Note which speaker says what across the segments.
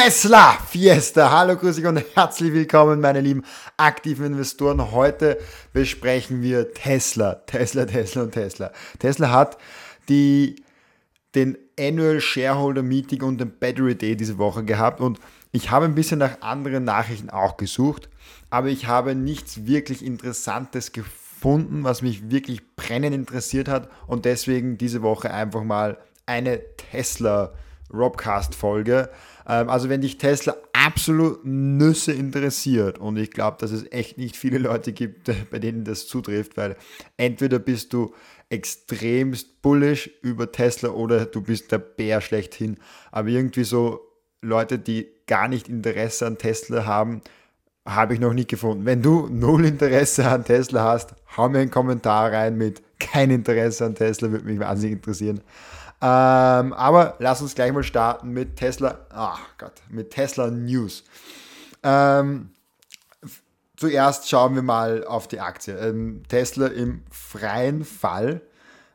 Speaker 1: Tesla Fiesta. Hallo, grüß dich und herzlich willkommen, meine lieben aktiven Investoren. Heute besprechen wir Tesla, Tesla, Tesla und Tesla. Tesla hat die, den Annual Shareholder Meeting und den Battery Day diese Woche gehabt und ich habe ein bisschen nach anderen Nachrichten auch gesucht, aber ich habe nichts wirklich Interessantes gefunden, was mich wirklich brennend interessiert hat und deswegen diese Woche einfach mal eine Tesla Robcast Folge. Ähm, also wenn dich Tesla absolut Nüsse interessiert und ich glaube, dass es echt nicht viele Leute gibt, bei denen das zutrifft, weil entweder bist du extremst bullish über Tesla oder du bist der Bär schlechthin. Aber irgendwie so Leute, die gar nicht Interesse an Tesla haben, habe ich noch nicht gefunden. Wenn du null Interesse an Tesla hast, hau mir einen Kommentar rein mit kein Interesse an Tesla, würde mich wahnsinnig interessieren. Ähm, aber lass uns gleich mal starten mit Tesla. Ach Gott, mit Tesla News. Ähm, zuerst schauen wir mal auf die Aktie. Ähm, Tesla im freien Fall,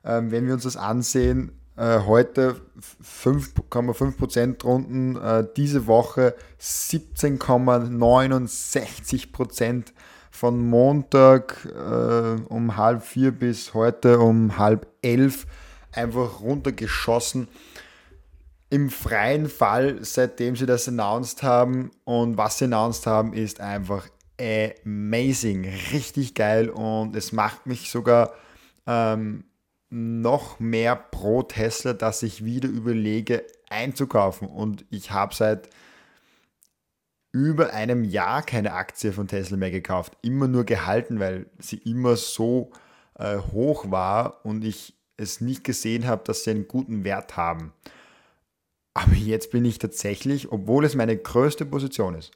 Speaker 1: ähm, wenn wir uns das ansehen, äh, heute 5,5% drunten, äh, diese Woche 17,69% von Montag äh, um halb vier bis heute um halb elf einfach runtergeschossen. Im freien Fall, seitdem sie das announced haben und was sie announced haben, ist einfach amazing, richtig geil und es macht mich sogar ähm, noch mehr pro Tesla, dass ich wieder überlege einzukaufen. Und ich habe seit über einem Jahr keine Aktie von Tesla mehr gekauft, immer nur gehalten, weil sie immer so äh, hoch war und ich es nicht gesehen habe, dass sie einen guten Wert haben. Aber jetzt bin ich tatsächlich, obwohl es meine größte Position ist,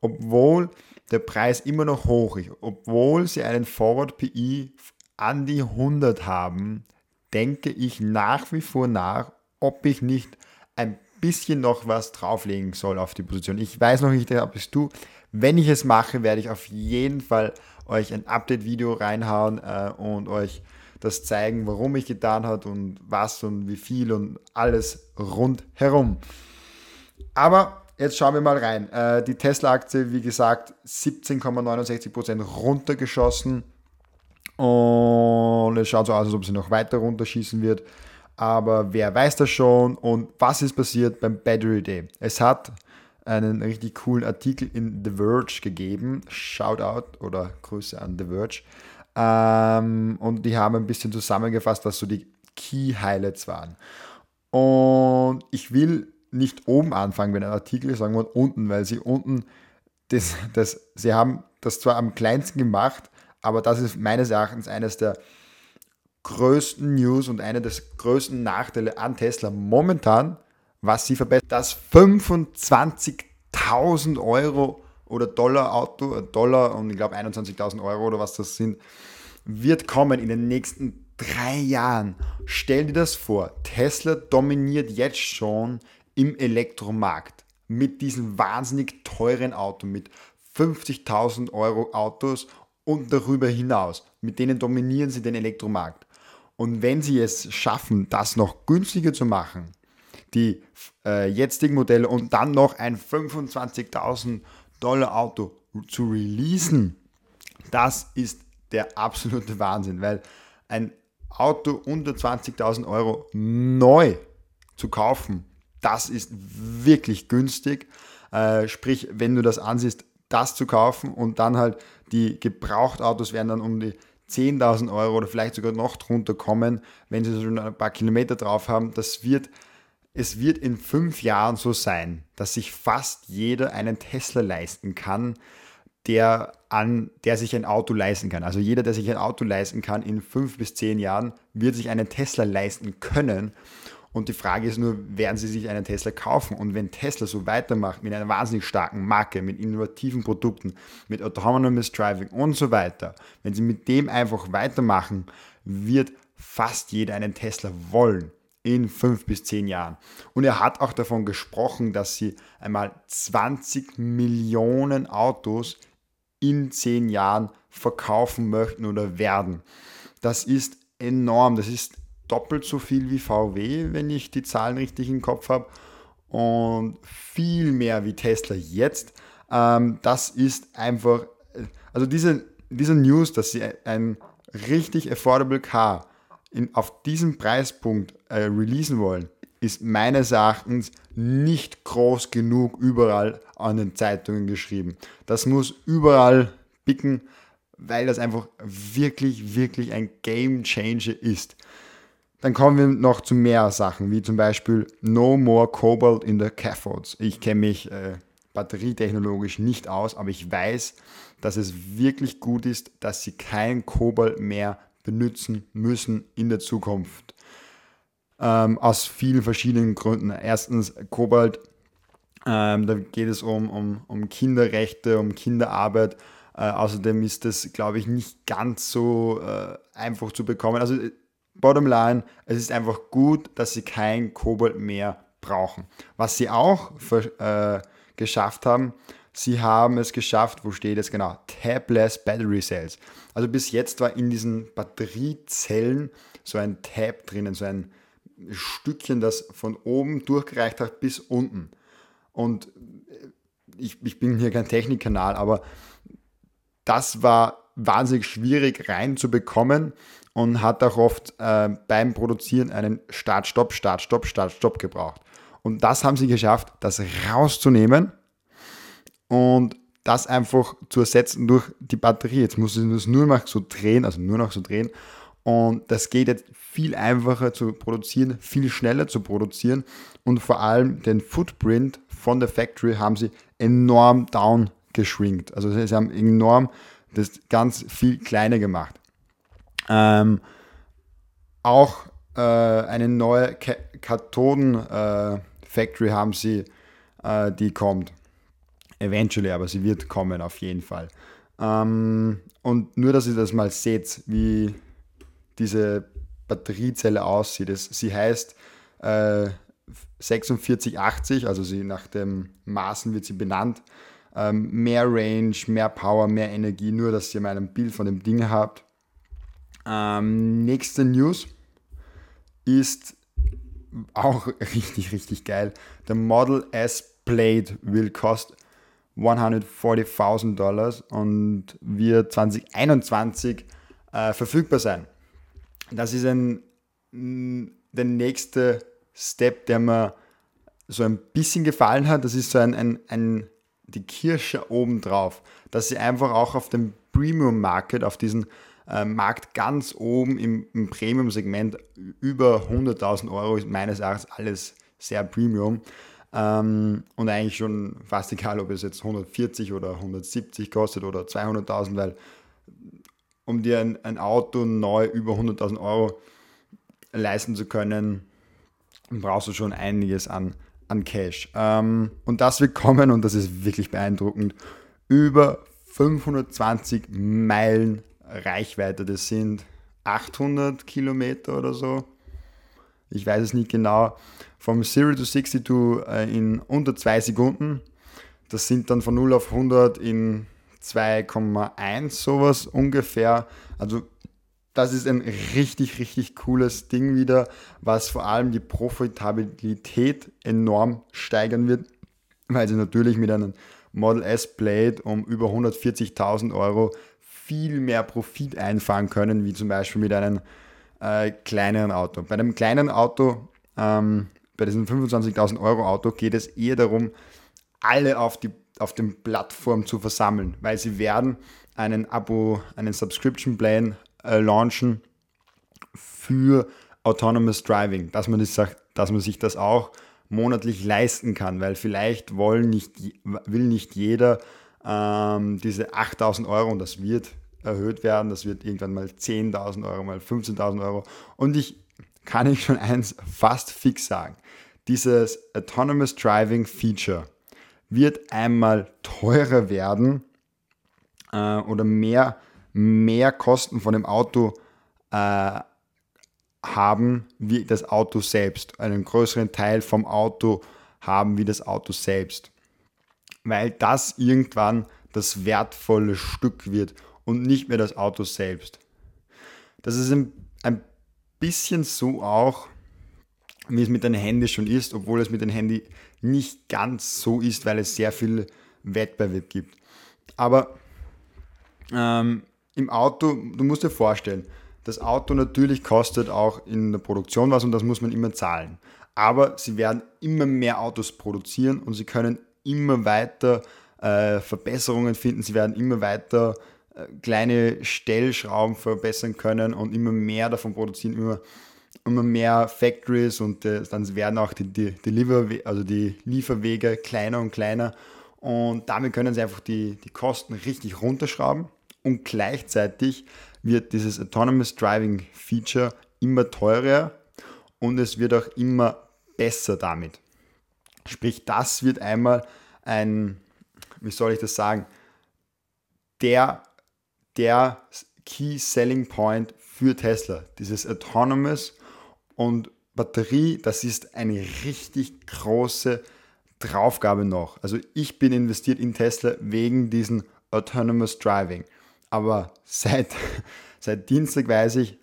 Speaker 1: obwohl der Preis immer noch hoch ist, obwohl sie einen Forward PI an die 100 haben, denke ich nach wie vor nach, ob ich nicht ein bisschen noch was drauflegen soll auf die Position. Ich weiß noch nicht, ob es du. Wenn ich es mache, werde ich auf jeden Fall euch ein Update-Video reinhauen äh, und euch das zeigen, warum ich getan habe und was und wie viel und alles rundherum. Aber jetzt schauen wir mal rein. Äh, die Tesla-Aktie, wie gesagt, 17,69% runtergeschossen. Und es schaut so aus, als ob sie noch weiter runterschießen wird. Aber wer weiß das schon und was ist passiert beim Battery Day? Es hat einen richtig coolen Artikel in The Verge gegeben. Shoutout oder Grüße an The Verge. Ähm, und die haben ein bisschen zusammengefasst, was so die Key Highlights waren. Und ich will nicht oben anfangen mit einem Artikel, sagen wir unten, weil sie unten, das, das, sie haben das zwar am kleinsten gemacht, aber das ist meines Erachtens eines der größten News und einer des größten Nachteile an Tesla momentan, was sie verbessert, dass 25.000 Euro oder Dollar Auto, äh, Dollar und ich glaube 21.000 Euro oder was das sind, wird kommen in den nächsten drei Jahren. Stell dir das vor, Tesla dominiert jetzt schon im Elektromarkt mit diesem wahnsinnig teuren Auto, mit 50.000 Euro Autos und darüber hinaus. Mit denen dominieren sie den Elektromarkt. Und wenn sie es schaffen, das noch günstiger zu machen, die äh, jetzigen Modelle und dann noch ein 25.000 Dollar Auto zu releasen, das ist der absolute Wahnsinn, weil ein Auto unter 20.000 Euro neu zu kaufen, das ist wirklich günstig. Äh, sprich, wenn du das ansiehst, das zu kaufen und dann halt die Gebrauchtautos werden dann um die 10.000 Euro oder vielleicht sogar noch drunter kommen, wenn sie schon ein paar Kilometer drauf haben. Das wird es wird in fünf Jahren so sein, dass sich fast jeder einen Tesla leisten kann, der, an, der sich ein Auto leisten kann. Also jeder, der sich ein Auto leisten kann, in fünf bis zehn Jahren wird sich einen Tesla leisten können. Und die Frage ist nur, werden sie sich einen Tesla kaufen? Und wenn Tesla so weitermacht mit einer wahnsinnig starken Marke, mit innovativen Produkten, mit Autonomous Driving und so weiter, wenn sie mit dem einfach weitermachen, wird fast jeder einen Tesla wollen in fünf bis zehn Jahren. Und er hat auch davon gesprochen, dass sie einmal 20 Millionen Autos in zehn Jahren verkaufen möchten oder werden. Das ist enorm. Das ist doppelt so viel wie VW, wenn ich die Zahlen richtig im Kopf habe. und viel mehr wie Tesla jetzt. Ähm, das ist einfach, also diese, diese News, dass sie ein richtig affordable Car in, auf diesem Preispunkt äh, releasen wollen, ist meines Erachtens nicht groß genug überall an den Zeitungen geschrieben. Das muss überall picken, weil das einfach wirklich, wirklich ein Game Changer ist. Dann kommen wir noch zu mehr Sachen, wie zum Beispiel No More Cobalt in the Cathodes. Ich kenne mich äh, batterietechnologisch nicht aus, aber ich weiß, dass es wirklich gut ist, dass sie kein Kobalt mehr benutzen müssen in der Zukunft. Ähm, aus vielen verschiedenen Gründen. Erstens, Kobalt, ähm, da geht es um, um, um Kinderrechte, um Kinderarbeit. Äh, außerdem ist das, glaube ich, nicht ganz so äh, einfach zu bekommen. Also, bottom line, es ist einfach gut, dass sie kein Kobalt mehr brauchen. Was sie auch äh, geschafft haben, sie haben es geschafft, wo steht es genau? Tabless Battery Cells. Also bis jetzt war in diesen Batteriezellen so ein Tab drinnen, so ein Stückchen, das von oben durchgereicht hat bis unten. Und ich, ich bin hier kein Technikkanal, aber das war wahnsinnig schwierig reinzubekommen und hat auch oft äh, beim Produzieren einen Start-Stopp, Start-Stopp, Start-Stopp gebraucht. Und das haben sie geschafft, das rauszunehmen und das einfach zu ersetzen durch die Batterie. Jetzt muss ich das nur noch so drehen, also nur noch so drehen. Und das geht jetzt viel einfacher zu produzieren, viel schneller zu produzieren und vor allem den Footprint von der Factory haben sie enorm down geschrinkt. Also sie haben enorm das ganz viel kleiner gemacht. Ähm, auch äh, eine neue Kathoden-Factory äh, haben sie, äh, die kommt. Eventually, aber sie wird kommen auf jeden Fall. Ähm, und nur, dass ihr das mal seht, wie diese Batteriezelle aussieht. Es, sie heißt äh, 4680, also sie nach dem Maßen wird sie benannt. Ähm, mehr Range, mehr Power, mehr Energie, nur dass ihr mal ein Bild von dem Ding habt. Ähm, nächste News ist auch richtig, richtig geil. Der Model S Blade will kost 140.000 Dollar und wird 2021 äh, verfügbar sein. Das ist ein, der nächste Step, der mir so ein bisschen gefallen hat. Das ist so ein, ein, ein die Kirsche obendrauf, dass sie einfach auch auf dem Premium Market, auf diesen äh, Markt ganz oben im, im Premium-Segment über 100.000 Euro ist meines Erachtens alles sehr Premium. Ähm, und eigentlich schon fast egal, ob es jetzt 140 oder 170 kostet oder 200.000, weil um dir ein, ein Auto neu über 100.000 Euro leisten zu können, brauchst du schon einiges an, an Cash. Ähm, und das wird kommen, und das ist wirklich beeindruckend, über 520 Meilen Reichweite. Das sind 800 Kilometer oder so. Ich weiß es nicht genau. Vom 0 to 62 äh, in unter zwei Sekunden. Das sind dann von 0 auf 100 in 2,1 sowas ungefähr. Also das ist ein richtig, richtig cooles Ding wieder, was vor allem die Profitabilität enorm steigern wird, weil sie natürlich mit einem Model S Blade um über 140.000 Euro viel mehr Profit einfahren können, wie zum Beispiel mit einem äh, kleineren Auto. Bei einem kleinen Auto, ähm, bei diesem 25.000 Euro Auto, geht es eher darum, alle auf die auf den Plattformen zu versammeln, weil sie werden einen Abo, einen Subscription Plan äh, launchen für Autonomous Driving, dass man, das, dass man sich das auch monatlich leisten kann, weil vielleicht wollen nicht, will nicht jeder ähm, diese 8000 Euro und das wird erhöht werden, das wird irgendwann mal 10.000 Euro, mal 15.000 Euro und ich kann ich schon eins fast fix sagen, dieses Autonomous Driving Feature wird einmal teurer werden äh, oder mehr, mehr Kosten von dem Auto äh, haben wie das Auto selbst. Einen größeren Teil vom Auto haben wie das Auto selbst. Weil das irgendwann das wertvolle Stück wird und nicht mehr das Auto selbst. Das ist ein, bisschen so auch, wie es mit den Handys schon ist, obwohl es mit den Handys nicht ganz so ist, weil es sehr viel Wettbewerb gibt. Aber ähm, im Auto, du musst dir vorstellen, das Auto natürlich kostet auch in der Produktion was und das muss man immer zahlen. Aber sie werden immer mehr Autos produzieren und sie können immer weiter äh, Verbesserungen finden, sie werden immer weiter kleine Stellschrauben verbessern können und immer mehr davon produzieren, immer, immer mehr Factories und äh, dann werden auch die, die, die, also die Lieferwege kleiner und kleiner und damit können sie einfach die, die Kosten richtig runterschrauben und gleichzeitig wird dieses Autonomous Driving Feature immer teurer und es wird auch immer besser damit. Sprich, das wird einmal ein, wie soll ich das sagen, der, der Key Selling Point für Tesla. Dieses Autonomous und Batterie, das ist eine richtig große Draufgabe noch. Also ich bin investiert in Tesla wegen diesem Autonomous Driving. Aber seit, seit Dienstag weiß ich,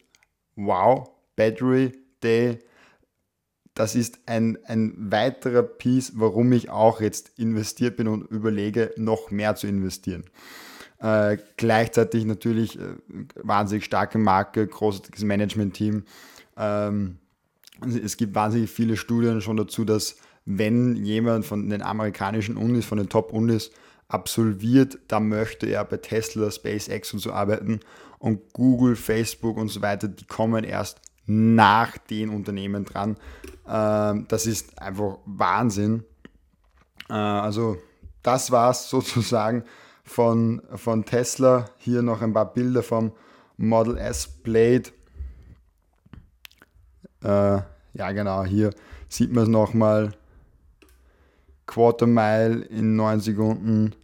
Speaker 1: wow, Battery Day, das ist ein, ein weiterer Piece, warum ich auch jetzt investiert bin und überlege, noch mehr zu investieren. Äh, gleichzeitig natürlich äh, wahnsinnig starke Marke, großes Management-Team. Ähm, es gibt wahnsinnig viele Studien schon dazu, dass wenn jemand von den amerikanischen Unis, von den Top-Unis absolviert, dann möchte er bei Tesla, SpaceX und so arbeiten. Und Google, Facebook und so weiter, die kommen erst nach den Unternehmen dran. Ähm, das ist einfach Wahnsinn. Äh, also das war es sozusagen von, von Tesla. Hier noch ein paar Bilder vom Model S Blade. Äh, ja genau, hier sieht man es nochmal. Quarter Mile in 9 Sekunden.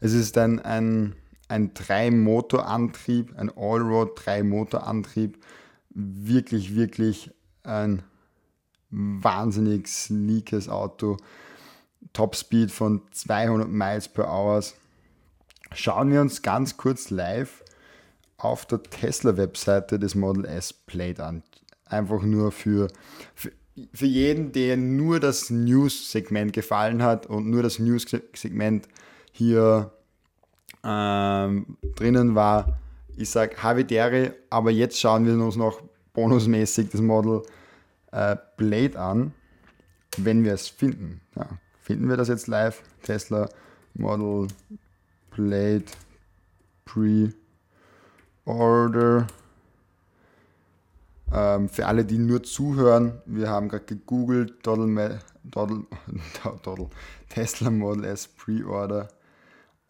Speaker 1: Es ist ein, ein, ein Drei-Motor-Antrieb, ein Allroad-Drei-Motor-Antrieb. Wirklich, wirklich ein wahnsinnig sleekes Auto. Topspeed von 200 Miles per Hour. Schauen wir uns ganz kurz live auf der Tesla-Webseite des Model S Plate an. Einfach nur für, für, für jeden, der nur das News-Segment gefallen hat und nur das News-Segment hier ähm, drinnen war. Ich sage Havidere, aber jetzt schauen wir uns noch bonusmäßig das Model äh, Blade an, wenn wir es finden. Ja, finden wir das jetzt live? Tesla Model Blade Pre-Order. Ähm, für alle, die nur zuhören, wir haben gerade gegoogelt, Doddle, Doddle, Doddle, Tesla Model S Pre-Order.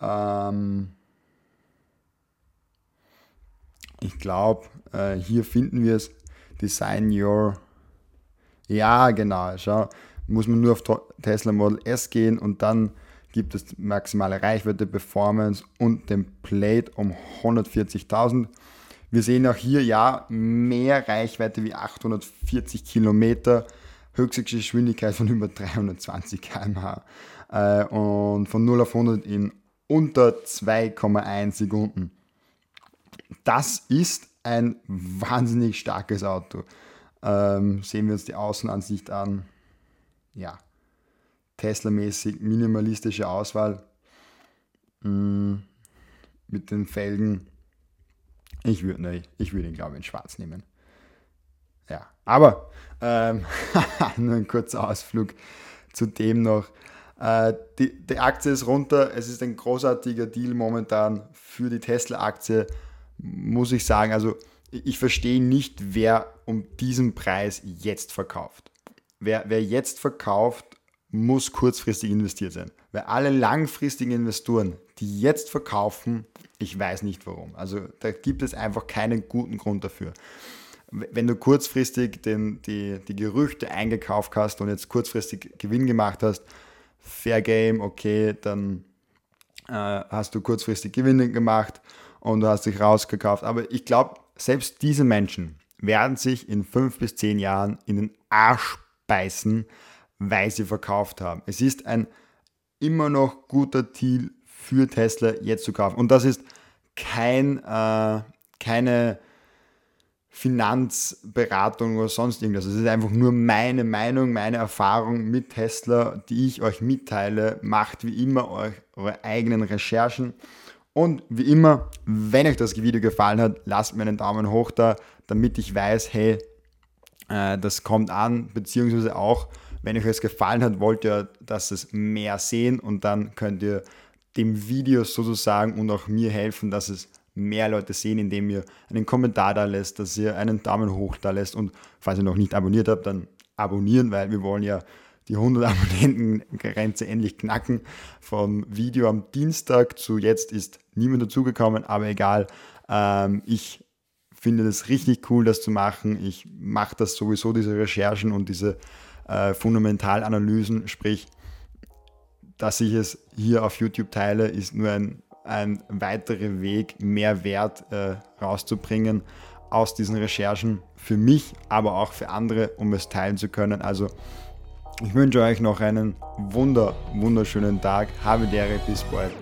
Speaker 1: Ähm, ich glaube, äh, hier finden wir es. Design Your. Ja, genau. Schau, muss man nur auf Tesla Model S gehen und dann gibt es maximale Reichweite, Performance und den Plate um 140.000. Wir sehen auch hier ja mehr Reichweite wie 840 Kilometer, höchste Geschwindigkeit von über 320 km/h äh, und von 0 auf 100 in unter 2,1 Sekunden. Das ist ein wahnsinnig starkes Auto. Ähm, sehen wir uns die Außenansicht an. Ja, Tesla-mäßig minimalistische Auswahl mm, mit den Felgen. Ich würde ne, ich würd ihn, glaube ich, in schwarz nehmen. Ja, aber ähm, nur ein kurzer Ausflug zu dem noch. Äh, die, die Aktie ist runter. Es ist ein großartiger Deal momentan für die Tesla-Aktie, muss ich sagen. Also ich verstehe nicht, wer um diesen Preis jetzt verkauft. Wer, wer jetzt verkauft, muss kurzfristig investiert sein. Weil alle langfristigen Investoren, die jetzt verkaufen, ich weiß nicht warum. Also da gibt es einfach keinen guten Grund dafür. Wenn du kurzfristig den, die, die Gerüchte eingekauft hast und jetzt kurzfristig Gewinn gemacht hast, Fair Game, okay, dann äh, hast du kurzfristig Gewinne gemacht und du hast dich rausgekauft. Aber ich glaube, selbst diese Menschen werden sich in fünf bis zehn Jahren in den Arsch beißen, weil sie verkauft haben. Es ist ein immer noch guter Deal für Tesla jetzt zu kaufen. Und das ist kein, äh, keine Finanzberatung oder sonst irgendwas. Es ist einfach nur meine Meinung, meine Erfahrung mit Tesla, die ich euch mitteile. Macht wie immer eure eigenen Recherchen. Und wie immer, wenn euch das Video gefallen hat, lasst mir einen Daumen hoch da, damit ich weiß, hey, äh, das kommt an, beziehungsweise auch, wenn euch es gefallen hat, wollt ihr, dass es mehr sehen und dann könnt ihr dem Video sozusagen und auch mir helfen, dass es mehr Leute sehen, indem ihr einen Kommentar da lässt, dass ihr einen Daumen hoch da lässt und falls ihr noch nicht abonniert habt, dann abonnieren, weil wir wollen ja die 100 Abonnenten-Grenze endlich knacken. Vom Video am Dienstag zu jetzt ist niemand dazugekommen, aber egal. Ähm, ich finde es richtig cool, das zu machen. Ich mache das sowieso, diese Recherchen und diese äh, Fundamentalanalysen, sprich, dass ich es hier auf YouTube teile, ist nur ein, ein weiterer Weg, mehr Wert äh, rauszubringen aus diesen Recherchen für mich, aber auch für andere, um es teilen zu können. Also ich wünsche euch noch einen wunder, wunderschönen Tag. Habe Ehre, bis bald.